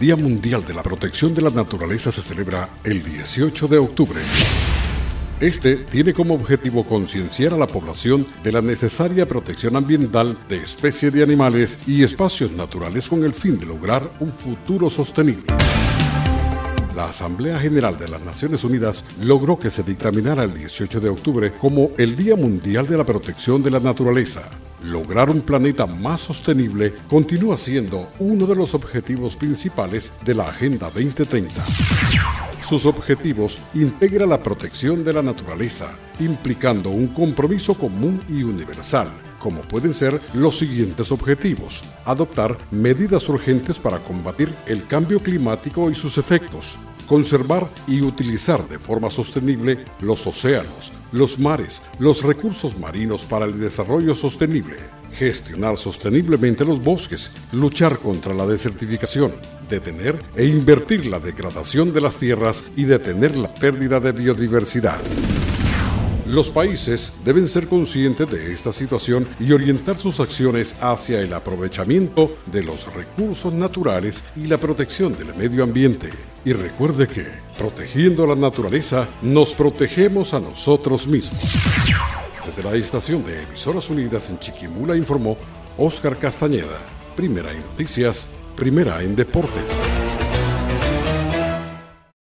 Día Mundial de la Protección de la Naturaleza se celebra el 18 de octubre. Este tiene como objetivo concienciar a la población de la necesaria protección ambiental de especies de animales y espacios naturales con el fin de lograr un futuro sostenible. La Asamblea General de las Naciones Unidas logró que se dictaminara el 18 de octubre como el Día Mundial de la Protección de la Naturaleza. Lograr un planeta más sostenible continúa siendo uno de los objetivos principales de la Agenda 2030. Sus objetivos integra la protección de la naturaleza, implicando un compromiso común y universal, como pueden ser los siguientes objetivos. Adoptar medidas urgentes para combatir el cambio climático y sus efectos, conservar y utilizar de forma sostenible los océanos, los mares, los recursos marinos para el desarrollo sostenible, gestionar sosteniblemente los bosques, luchar contra la desertificación, detener e invertir la degradación de las tierras y detener la pérdida de biodiversidad. Los países deben ser conscientes de esta situación y orientar sus acciones hacia el aprovechamiento de los recursos naturales y la protección del medio ambiente. Y recuerde que, protegiendo la naturaleza, nos protegemos a nosotros mismos. Desde la estación de Emisoras Unidas en Chiquimula informó Óscar Castañeda, primera en noticias, primera en deportes.